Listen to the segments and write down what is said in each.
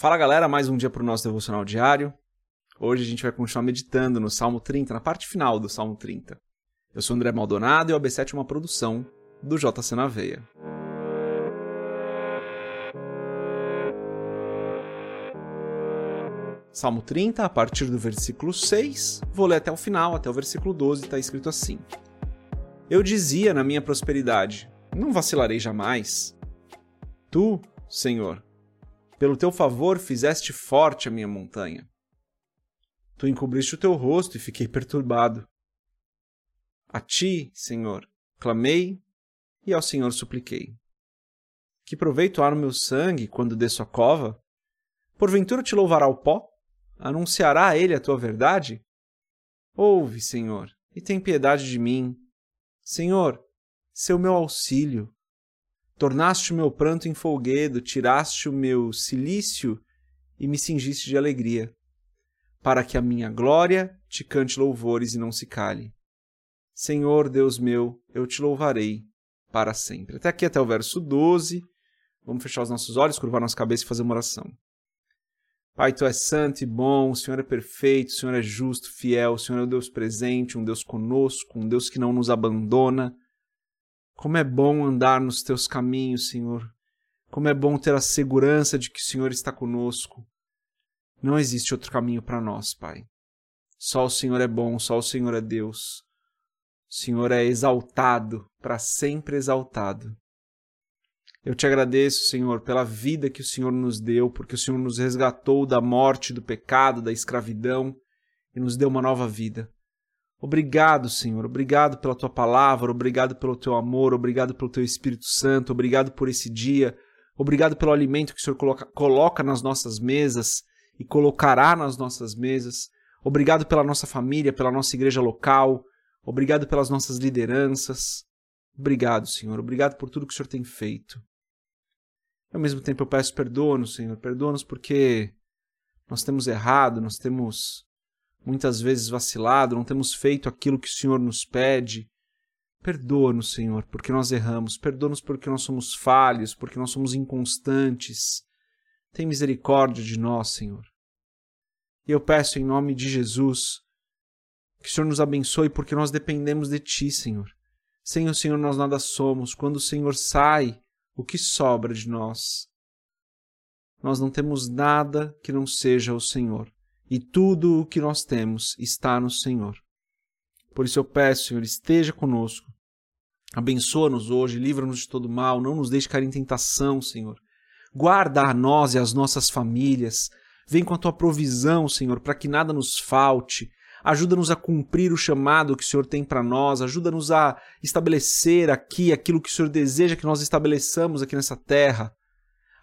Fala galera, mais um dia para o nosso devocional diário. Hoje a gente vai continuar meditando no Salmo 30, na parte final do Salmo 30. Eu sou André Maldonado e o AB7 é uma produção do JC na Veia. Salmo 30, a partir do versículo 6, vou ler até o final, até o versículo 12, está escrito assim: Eu dizia na minha prosperidade: Não vacilarei jamais. Tu, Senhor, pelo teu favor fizeste forte a minha montanha. Tu encobriste o teu rosto e fiquei perturbado. A ti, Senhor, clamei e ao Senhor supliquei. Que proveito há no meu sangue quando desço a cova? Porventura te louvará o pó? Anunciará a ele a tua verdade? Ouve, Senhor, e tem piedade de mim. Senhor, seu meu auxílio. Tornaste o meu pranto em folguedo, tiraste o meu cilício e me cingiste de alegria, para que a minha glória te cante louvores e não se cale. Senhor Deus meu, eu te louvarei para sempre. Até aqui, até o verso 12. Vamos fechar os nossos olhos, curvar nossa cabeça e fazer uma oração. Pai, tu és santo e bom, o Senhor é perfeito, o Senhor é justo, fiel, o Senhor é um Deus presente, um Deus conosco, um Deus que não nos abandona, como é bom andar nos teus caminhos, Senhor. Como é bom ter a segurança de que o Senhor está conosco. Não existe outro caminho para nós, Pai. Só o Senhor é bom, só o Senhor é Deus. O Senhor é exaltado, para sempre exaltado. Eu te agradeço, Senhor, pela vida que o Senhor nos deu, porque o Senhor nos resgatou da morte, do pecado, da escravidão e nos deu uma nova vida. Obrigado, Senhor. Obrigado pela tua palavra, obrigado pelo teu amor, obrigado pelo teu Espírito Santo, obrigado por esse dia, obrigado pelo alimento que o Senhor coloca, coloca nas nossas mesas e colocará nas nossas mesas. Obrigado pela nossa família, pela nossa igreja local, obrigado pelas nossas lideranças. Obrigado, Senhor. Obrigado por tudo que o Senhor tem feito. Ao mesmo tempo eu peço perdoa-nos, Senhor. Perdoa-nos porque nós temos errado, nós temos muitas vezes vacilado, não temos feito aquilo que o Senhor nos pede. Perdoa-nos, Senhor, porque nós erramos. Perdoa-nos porque nós somos falhos, porque nós somos inconstantes. Tem misericórdia de nós, Senhor. E eu peço em nome de Jesus que o Senhor nos abençoe porque nós dependemos de Ti, Senhor. Sem o Senhor nós nada somos. Quando o Senhor sai, o que sobra de nós? Nós não temos nada que não seja o Senhor e tudo o que nós temos está no Senhor. Por isso eu peço, Senhor, esteja conosco. Abençoa-nos hoje, livra-nos de todo mal, não nos deixe cair em tentação, Senhor. Guarda a nós e as nossas famílias. Vem com a tua provisão, Senhor, para que nada nos falte. Ajuda-nos a cumprir o chamado que o Senhor tem para nós. Ajuda-nos a estabelecer aqui aquilo que o Senhor deseja que nós estabeleçamos aqui nessa terra.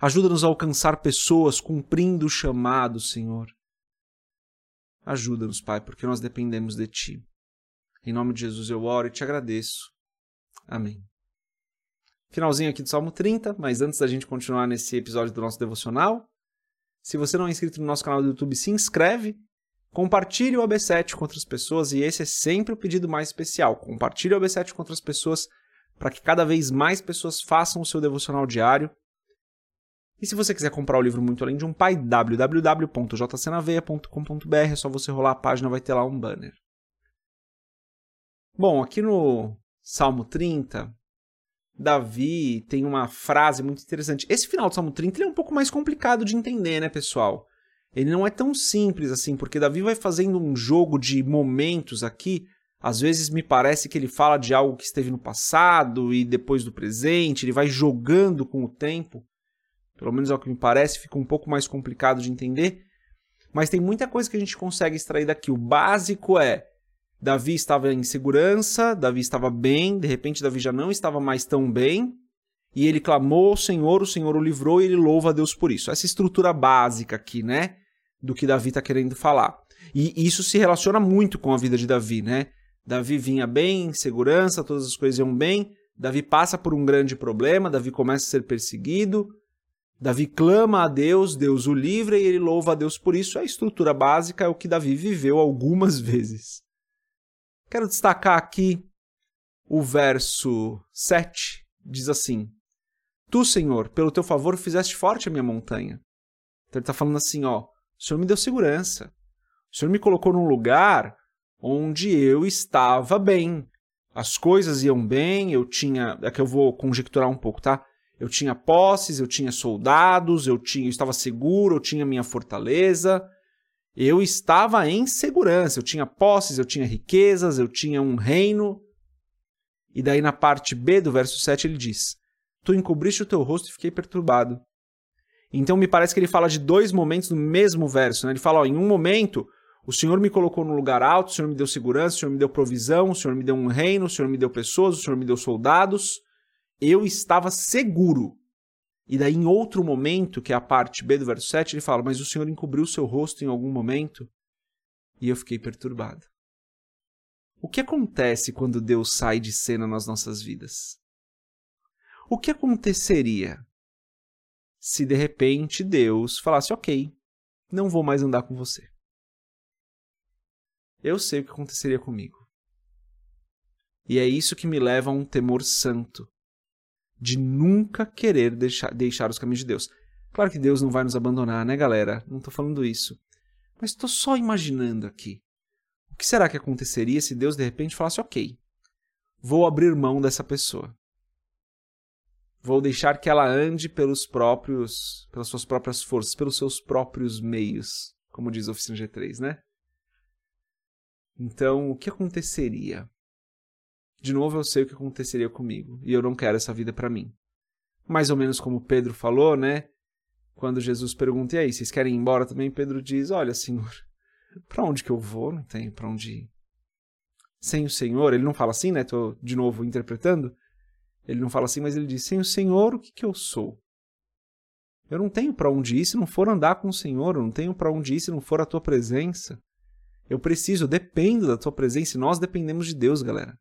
Ajuda-nos a alcançar pessoas cumprindo o chamado, Senhor. Ajuda-nos, Pai, porque nós dependemos de Ti. Em nome de Jesus eu oro e te agradeço. Amém. Finalzinho aqui do Salmo 30, mas antes da gente continuar nesse episódio do nosso devocional, se você não é inscrito no nosso canal do YouTube, se inscreve, compartilhe o AB7 com outras pessoas e esse é sempre o pedido mais especial. Compartilhe o AB7 com outras pessoas para que cada vez mais pessoas façam o seu devocional diário e se você quiser comprar o livro Muito Além de um Pai, www.jcnaveia.com.br, é só você rolar a página, vai ter lá um banner. Bom, aqui no Salmo 30, Davi tem uma frase muito interessante. Esse final do Salmo 30 é um pouco mais complicado de entender, né, pessoal? Ele não é tão simples assim, porque Davi vai fazendo um jogo de momentos aqui. Às vezes me parece que ele fala de algo que esteve no passado e depois do presente, ele vai jogando com o tempo pelo menos é o que me parece, fica um pouco mais complicado de entender. Mas tem muita coisa que a gente consegue extrair daqui. O básico é: Davi estava em segurança, Davi estava bem, de repente Davi já não estava mais tão bem, e ele clamou ao Senhor, o Senhor o livrou e ele louva a Deus por isso. Essa estrutura básica aqui, né? Do que Davi está querendo falar. E isso se relaciona muito com a vida de Davi, né? Davi vinha bem, em segurança, todas as coisas iam bem. Davi passa por um grande problema, Davi começa a ser perseguido, Davi clama a Deus, Deus o livra e ele louva a Deus por isso. A estrutura básica é o que Davi viveu algumas vezes. Quero destacar aqui o verso 7, diz assim: Tu, Senhor, pelo teu favor fizeste forte a minha montanha. Então ele está falando assim, ó, o Senhor me deu segurança. O Senhor me colocou num lugar onde eu estava bem. As coisas iam bem, eu tinha, é que eu vou conjecturar um pouco, tá? Eu tinha posses, eu tinha soldados, eu tinha, eu estava seguro, eu tinha minha fortaleza. Eu estava em segurança, eu tinha posses, eu tinha riquezas, eu tinha um reino. E daí na parte B do verso 7 ele diz: Tu encobriste o teu rosto e fiquei perturbado. Então me parece que ele fala de dois momentos no mesmo verso. Né? Ele fala: ó, em um momento, o Senhor me colocou num lugar alto, o Senhor me deu segurança, o Senhor me deu provisão, o Senhor me deu um reino, o Senhor me deu pessoas, o Senhor me deu soldados. Eu estava seguro. E daí, em outro momento, que é a parte B do verso 7, ele fala: Mas o Senhor encobriu seu rosto em algum momento e eu fiquei perturbado. O que acontece quando Deus sai de cena nas nossas vidas? O que aconteceria se de repente Deus falasse: Ok, não vou mais andar com você? Eu sei o que aconteceria comigo. E é isso que me leva a um temor santo de nunca querer deixar, deixar os caminhos de Deus. Claro que Deus não vai nos abandonar, né, galera? Não estou falando isso. Mas estou só imaginando aqui. O que será que aconteceria se Deus de repente falasse: Ok, vou abrir mão dessa pessoa. Vou deixar que ela ande pelos próprios, pelas suas próprias forças, pelos seus próprios meios, como diz a Oficina G3, né? Então, o que aconteceria? De novo, eu sei o que aconteceria comigo e eu não quero essa vida para mim. Mais ou menos como Pedro falou, né? Quando Jesus pergunta: "E aí, vocês querem ir embora também?" Pedro diz: "Olha, Senhor, para onde que eu vou? Não tenho para onde ir." Sem o Senhor, ele não fala assim, né? Tô de novo interpretando. Ele não fala assim, mas ele diz: "Sem o Senhor, o que que eu sou?" Eu não tenho para onde ir se não for andar com o Senhor, eu não tenho para onde ir se não for a tua presença. Eu preciso, eu dependo da tua presença e nós dependemos de Deus, galera.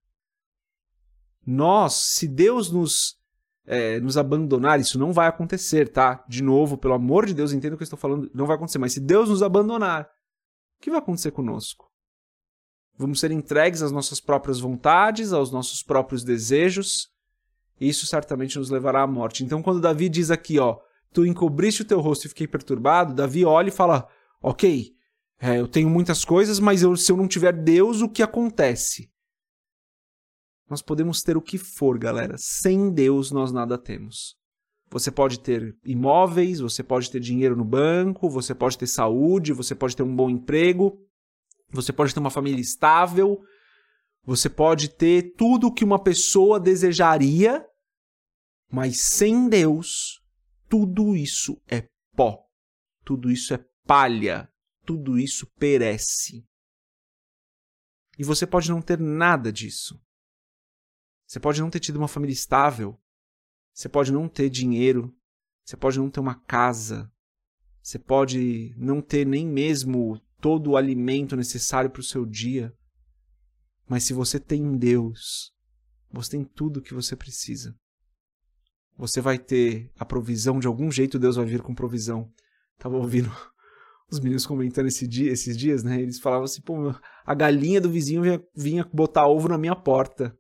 Nós, se Deus nos, é, nos abandonar, isso não vai acontecer, tá? De novo, pelo amor de Deus, entenda o que eu estou falando, não vai acontecer. Mas se Deus nos abandonar, o que vai acontecer conosco? Vamos ser entregues às nossas próprias vontades, aos nossos próprios desejos. E isso certamente nos levará à morte. Então, quando Davi diz aqui, ó, tu encobriste o teu rosto e fiquei perturbado, Davi olha e fala, ok, é, eu tenho muitas coisas, mas eu, se eu não tiver Deus, o que acontece? Nós podemos ter o que for, galera. Sem Deus nós nada temos. Você pode ter imóveis, você pode ter dinheiro no banco, você pode ter saúde, você pode ter um bom emprego, você pode ter uma família estável, você pode ter tudo que uma pessoa desejaria, mas sem Deus, tudo isso é pó, tudo isso é palha, tudo isso perece. E você pode não ter nada disso. Você pode não ter tido uma família estável. Você pode não ter dinheiro. Você pode não ter uma casa. Você pode não ter nem mesmo todo o alimento necessário para o seu dia. Mas se você tem Deus, você tem tudo o que você precisa. Você vai ter a provisão, de algum jeito Deus vai vir com provisão. Tava ouvindo os meninos comentando esse dia, esses dias, né? Eles falavam assim, pô, a galinha do vizinho vinha, vinha botar ovo na minha porta.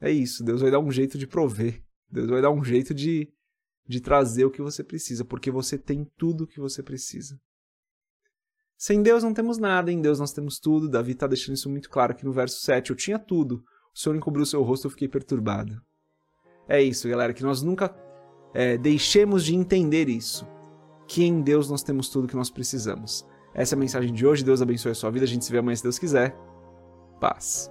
É isso, Deus vai dar um jeito de prover. Deus vai dar um jeito de, de trazer o que você precisa, porque você tem tudo o que você precisa. Sem Deus não temos nada, em Deus nós temos tudo. Davi está deixando isso muito claro aqui no verso 7. Eu tinha tudo, o Senhor encobriu o seu rosto, eu fiquei perturbado. É isso, galera, que nós nunca é, deixemos de entender isso. Que em Deus nós temos tudo o que nós precisamos. Essa é a mensagem de hoje. Deus abençoe a sua vida. A gente se vê amanhã se Deus quiser. Paz.